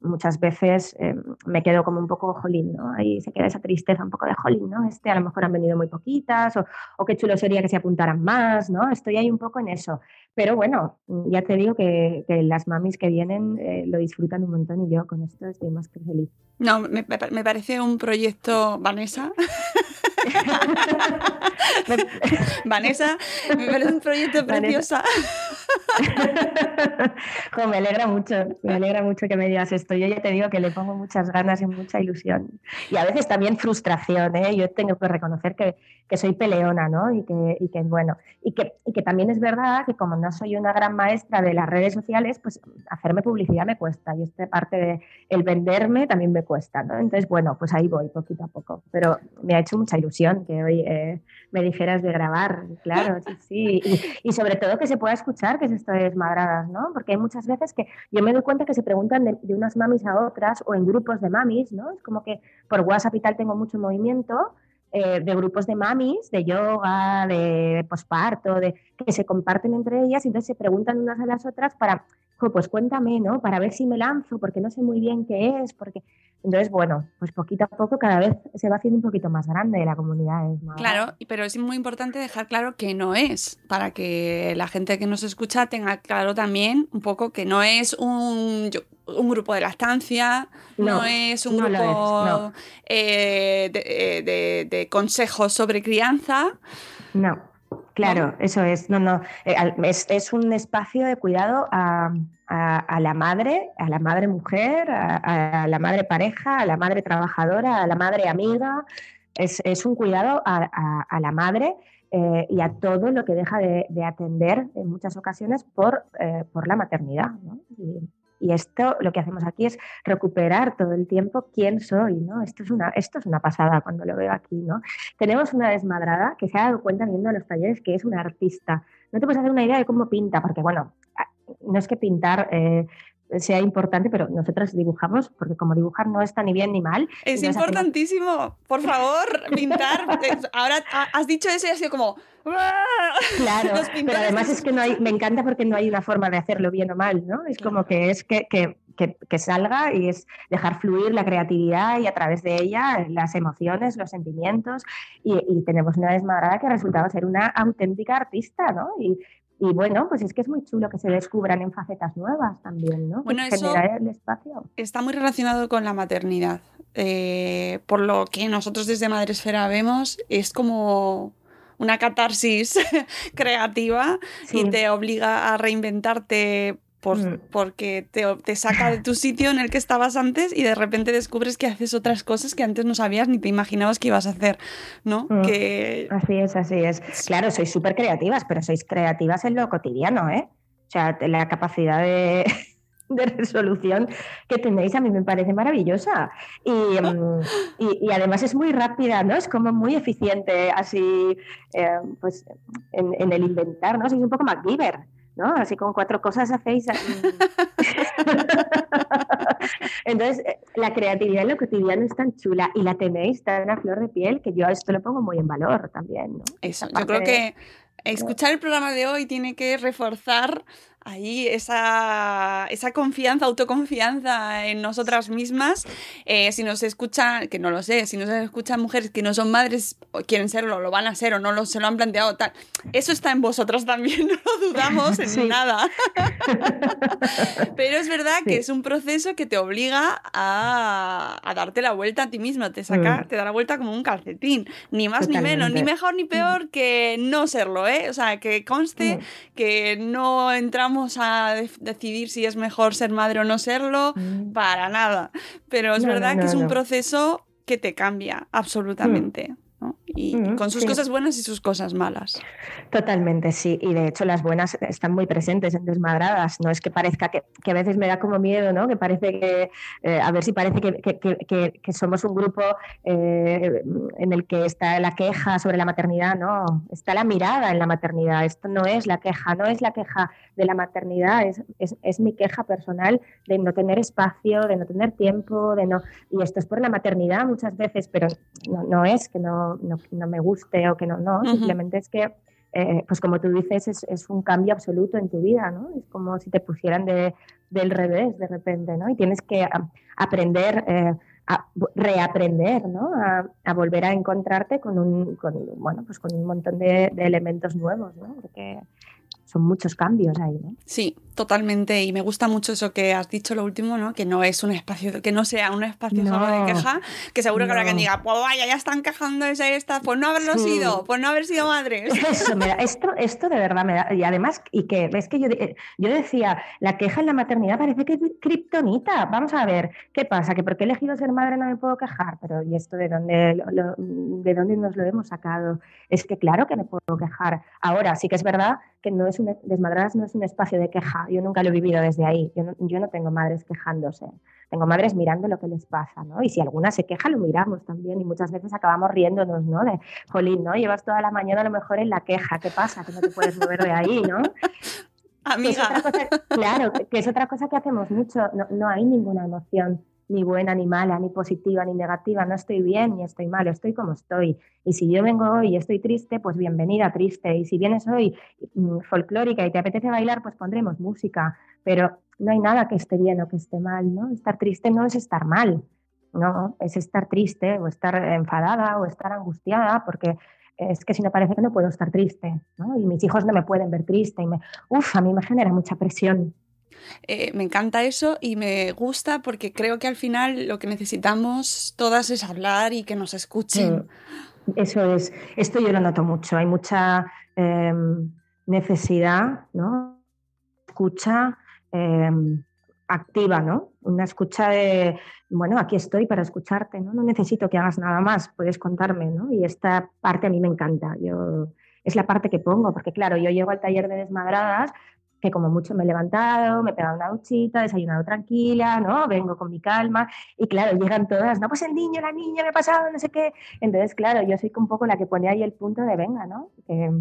muchas veces eh, me quedo como un poco jolín, ¿no? Ahí se queda esa tristeza un poco de jolín, ¿no? Este a lo mejor han venido muy poquitas o, o, qué chulo sería que se apuntaran más, ¿no? Estoy ahí un poco en eso. Pero bueno, ya te digo que, que las mamis que vienen eh, lo disfrutan un montón y yo con esto estoy más que feliz. No, me, me parece un proyecto, Vanessa. [laughs] [laughs] Vanessa, me parece un proyecto precioso. [laughs] me alegra mucho, me alegra mucho que me digas esto. Yo ya te digo que le pongo muchas ganas y mucha ilusión. Y a veces también frustración, ¿eh? Yo tengo que reconocer que, que soy peleona, ¿no? Y que, y que bueno, y que, y que también es verdad que como no soy una gran maestra de las redes sociales, pues hacerme publicidad me cuesta. Y esta parte de el venderme también me cuesta, ¿no? Entonces, bueno, pues ahí voy poquito a poco. Pero me ha hecho mucha ilusión que hoy eh, me dijeras de grabar, claro, sí, sí. Y, sobre todo que se pueda escuchar que es esto de desmadradas, ¿no? Porque hay muchas veces que yo me doy cuenta que se preguntan de, de unas mamis a otras o en grupos de mamis, ¿no? Es como que por WhatsApp tengo mucho movimiento eh, de grupos de mamis, de yoga, de posparto, de, que se comparten entre ellas y entonces se preguntan unas a las otras para, pues cuéntame, ¿no? Para ver si me lanzo, porque no sé muy bien qué es, porque... Entonces, bueno, pues poquito a poco cada vez se va haciendo un poquito más grande la comunidad. Claro, pero es muy importante dejar claro que no es, para que la gente que nos escucha tenga claro también un poco que no es un, un grupo de lactancia, no, no es un grupo eh, eh, de, consejos sobre crianza. No, claro, eso es. No, no. Eh, es, un espacio de cuidado a, la madre, a la madre mujer, a, la madre pareja, a la madre trabajadora, a la madre amiga. Es, un cuidado a, la madre y a todo lo que deja de, atender en muchas ocasiones por, por la maternidad. Y esto lo que hacemos aquí es recuperar todo el tiempo quién soy, ¿no? Esto es una, esto es una pasada cuando lo veo aquí, ¿no? Tenemos una desmadrada que se ha dado cuenta viendo los talleres que es una artista. No te puedes hacer una idea de cómo pinta, porque bueno, no es que pintar eh, sea importante, pero nosotras dibujamos, porque como dibujar no está ni bien ni mal. Es importantísimo, por favor, pintar. Ahora has dicho eso y ha sido como... Claro, pero además es que no hay, me encanta porque no hay una forma de hacerlo bien o mal, ¿no? Es como que es que, que, que, salga y es dejar fluir la creatividad y a través de ella las emociones, los sentimientos y, y tenemos una desmadrada que ha resultado ser una auténtica artista, ¿no? Y y bueno, pues es que es muy chulo que se descubran en facetas nuevas también, ¿no? Bueno, eso el espacio. está muy relacionado con la maternidad. Eh, por lo que nosotros desde Madresfera vemos, es como una catarsis [laughs] creativa y te obliga a reinventarte Mm. porque te, saca de tu sitio en el que estabas antes y de repente descubres que haces otras cosas que antes no sabías ni te imaginabas que ibas a hacer, ¿no? Mm. Que... Así es, así es. Claro, sois súper creativas, pero sois creativas en lo cotidiano, ¿eh? O sea, la capacidad [laughs] de, resolución que tenéis a mí me parece maravillosa. Mm, y, además es muy rápida, ¿no? Es como muy eficiente así, eh, pues, en, el inventar, ¿no? Sois un poco MacGyver. ¿No? Así con cuatro cosas hacéis. [laughs] Entonces, eh, la creatividad en lo cotidiano es tan chula y la tenéis tan a flor de piel que yo esto lo pongo muy en valor también, ¿no? Eso, yo creo que escuchar el programa de hoy tiene que reforzar ahí esa, esa confianza, autoconfianza en nosotras mismas. Eh, si nos escuchan, que no lo sé, si nos escuchan mujeres que no son madres, o quieren serlo, lo van a ser o no lo, se lo han planteado, tal. Eso está en vosotras también, [laughs] no lo dudamos en nada. [laughs] Pero es verdad que es un proceso que te obliga a, a, darte la vuelta a ti misma, te saca, mm. te da la vuelta como un calcetín, ni más ni menos, ni mejor ni peor que no serlo, ¿eh? O sea, que conste mm. que no entramos a decidir si es mejor ser madre o no serlo, mm. para nada. Pero es verdad que es un proceso que te cambia absolutamente y con sus cosas buenas y sus cosas malas. Totalmente, sí. Y de hecho las buenas están muy presentes en Desmadradas. No es que parezca que, que a veces me da como miedo, ¿no? Que parece que, eh, a ver si parece que, que, que somos un grupo eh, en el que está la queja sobre la maternidad. No, está la mirada en la maternidad. Esto no es la queja, no es la queja de la maternidad, es, es, es mi queja personal de no tener espacio, de no tener tiempo, de no... Y esto es por la maternidad muchas veces, pero no, no es que no, no no me guste o que no, no, simplemente es que, eh, pues como tú dices, es, es, un cambio absoluto en tu vida, ¿no? Es como si te pusieran de, del revés de repente, ¿no? Y tienes que aprender, eh, a reaprender, ¿no? A, a, volver a encontrarte con un, con, bueno, pues con un montón de, de elementos nuevos, ¿no? Porque son muchos cambios ahí, ¿no? Sí, totalmente. Y me gusta mucho eso que has dicho lo último, ¿no? Que no es un espacio, que no sea un espacio solo de queja, que seguro que habrá quien diga, pues vaya, ya están quejándose esta, pues no haberlo sido, pues no haber sido madres. [laughs] Eso, me esto, esto de verdad me da, y además, y que es que yo, eh, yo decía, la queja en la maternidad parece que es kriptonita. Vamos a ver, ¿qué pasa? Que porque he elegido ser madre no me puedo quejar, pero ¿y esto de dónde, de dónde nos lo hemos sacado? Es que claro que me puedo quejar. Ahora sí que es verdad que no es un, desmadradas no es un espacio de queja. Yo nunca lo he vivido desde ahí. Yo no, yo no, tengo madres quejándose. Tengo madres mirando lo que les pasa, ¿no? Y si alguna se queja, lo miramos también. Y muchas veces acabamos riéndonos, ¿no? De, jolín, ¿no? Llevas toda la mañana a lo mejor en la queja. ¿Qué pasa? Que no te puedes mover de ahí, ¿no? [laughs] Amiga. claro, que es otra cosa que hacemos mucho. No, no hay ninguna emoción ni buena, ni mala, ni positiva, ni negativa, no estoy bien ni estoy mal, estoy como estoy. Y si yo vengo hoy y estoy triste, pues bienvenida triste. Y si vienes hoy mm, folclórica y te apetece bailar, pues pondremos música. Pero no hay nada que esté bien o que esté mal, ¿no? Estar triste no es estar mal, no, es estar triste o estar enfadada o estar angustiada, porque es que si no parece que no puedo estar triste, ¿no? Y mis hijos no me pueden ver triste y me, uf, a mí me genera mucha presión. Eh, me encanta eso y me gusta porque creo que al final lo que necesitamos todas es hablar y que nos escuchen. Eso es, esto yo lo noto mucho, hay mucha em, necesidad, ¿no? Escucha em, activa, ¿no? Una escucha de, bueno, aquí estoy para escucharte, ¿no? No necesito que hagas nada más, puedes contarme, ¿no? Y esta parte a mí me encanta, yo es la parte que pongo, porque claro, yo llego al taller de desmadradas que como mucho me he levantado, me he pegado una duchita, desayunado tranquila, ¿no? Vengo con mi calma y claro, llegan todas, no, pues el niño, la niña, me ha pasado, no sé qué. Entonces, claro, yo soy un poco la que pone ahí el punto de venga, ¿no? Que,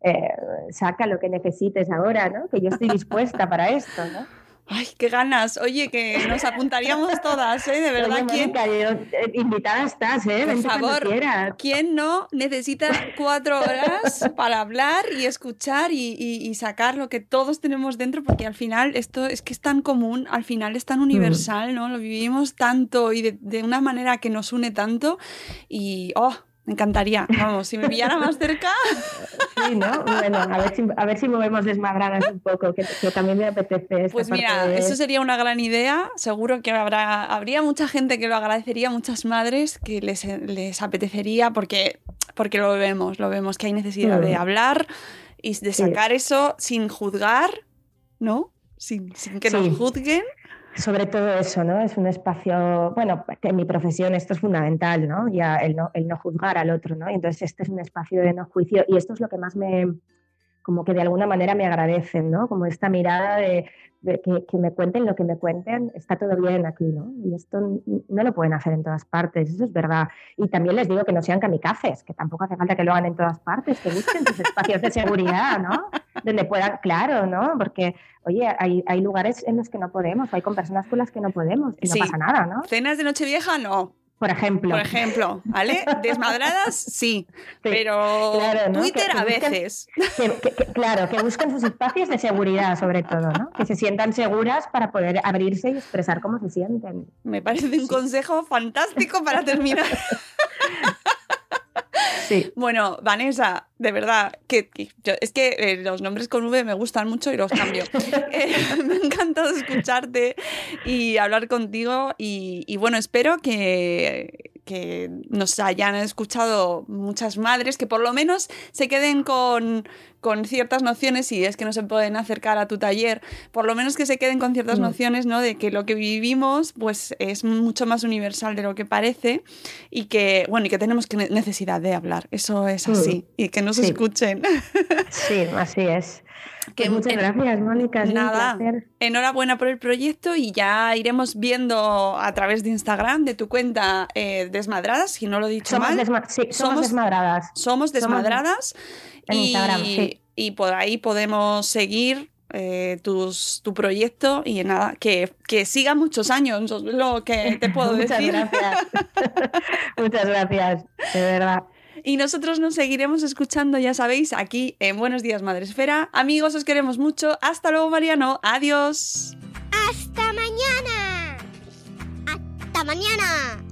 eh, saca lo que necesites ahora, ¿no? Que yo estoy dispuesta para esto, ¿no? Ay, qué ganas. Oye, que nos apuntaríamos todas, ¿eh? De verdad. ¿quién... Eh, invitada estás, ¿eh? Por favor, ¿quién no necesita cuatro horas para hablar y escuchar y, sacar lo que todos tenemos dentro? Porque al final esto es que es tan común, al final es tan mm. universal, ¿no? Lo vivimos tanto y de, de una manera que nos une tanto y, oh, me encantaría, vamos, si me pillara más cerca. [laughs] Sí, ¿no? Bueno, a ver si, a ver si movemos desmadradas un poco, que, también me apetece. pues mira, eso sería una gran idea. Seguro que habrá, habría mucha gente que lo agradecería, muchas madres que les, les apetecería, porque porque lo vemos, lo vemos que hay necesidad de Mm. hablar y de Sí. sacar eso sin juzgar, ¿no? Sin, sin que Sí. nos juzguen. Sobre todo eso, ¿no? Es un espacio, bueno, en mi profesión esto es fundamental, ¿no? Ya el no, el no juzgar al otro, ¿no? Y entonces este es un espacio de no juicio y esto es lo que más me, como que de alguna manera me agradecen, ¿no? Como esta mirada de, que, me cuenten lo que me cuenten, está todo bien aquí, ¿no? Y esto no lo pueden hacer en todas partes, eso es verdad. Y también les digo que no sean kamikazes, que tampoco hace falta que lo hagan en todas partes, que busquen sus espacios de seguridad, ¿no? Donde puedan, claro, ¿no? Porque, oye, hay, hay lugares en los que no podemos, hay con personas con las que no podemos, y no pasa nada, ¿no? Cenas de Nochevieja, no. Por ejemplo. Por ejemplo, ¿vale? Desmadradas, sí. Pero claro, ¿no? Twitter Que- a que veces. Que- claro, que busquen sus espacios de seguridad, sobre todo, ¿no? Que se sientan seguras para poder abrirse y expresar cómo se sienten. Me parece un consejo fantástico para terminar. [laughs] Sí. [laughs] Bueno, Vanessa, de verdad, que, que yo- es que eh, los nombres con V me gustan mucho y los cambio. [laughs] [laughs] Eh, me ha encantado escucharte y hablar contigo y, y bueno, espero que, que nos hayan escuchado muchas madres que por lo menos se queden con, con ciertas nociones, si es que no se pueden acercar a tu taller, por lo menos que se queden con ciertas Mm. nociones, ¿no? De que lo que vivimos, pues es mucho más universal de lo que parece y que, bueno, y que tenemos necesidad de hablar. Eso es Mm. así. Y que nos Sí. escuchen. [laughs] Sí, así es. Pues muchas en- gracias, Mónica. Nada. Enhorabuena por el proyecto y ya iremos viendo a través de Instagram de tu cuenta eh, Desmadradas, si no lo he dicho Somos, mal. desma- sí, somos Somos- desmadradas. Somos Desmadradas en y, Instagram, sí. y por ahí podemos seguir eh, tus, tu proyecto y nada, que, que siga muchos años, lo que te puedo [laughs] Muchas decir. gracias. [laughs] Muchas gracias, de verdad. Y nosotros nos seguiremos escuchando, ya sabéis, aquí en Buenos Días Madresfera. Amigos, os queremos mucho. Hasta luego, Mariano. Adiós. ¡Hasta mañana! ¡Hasta mañana!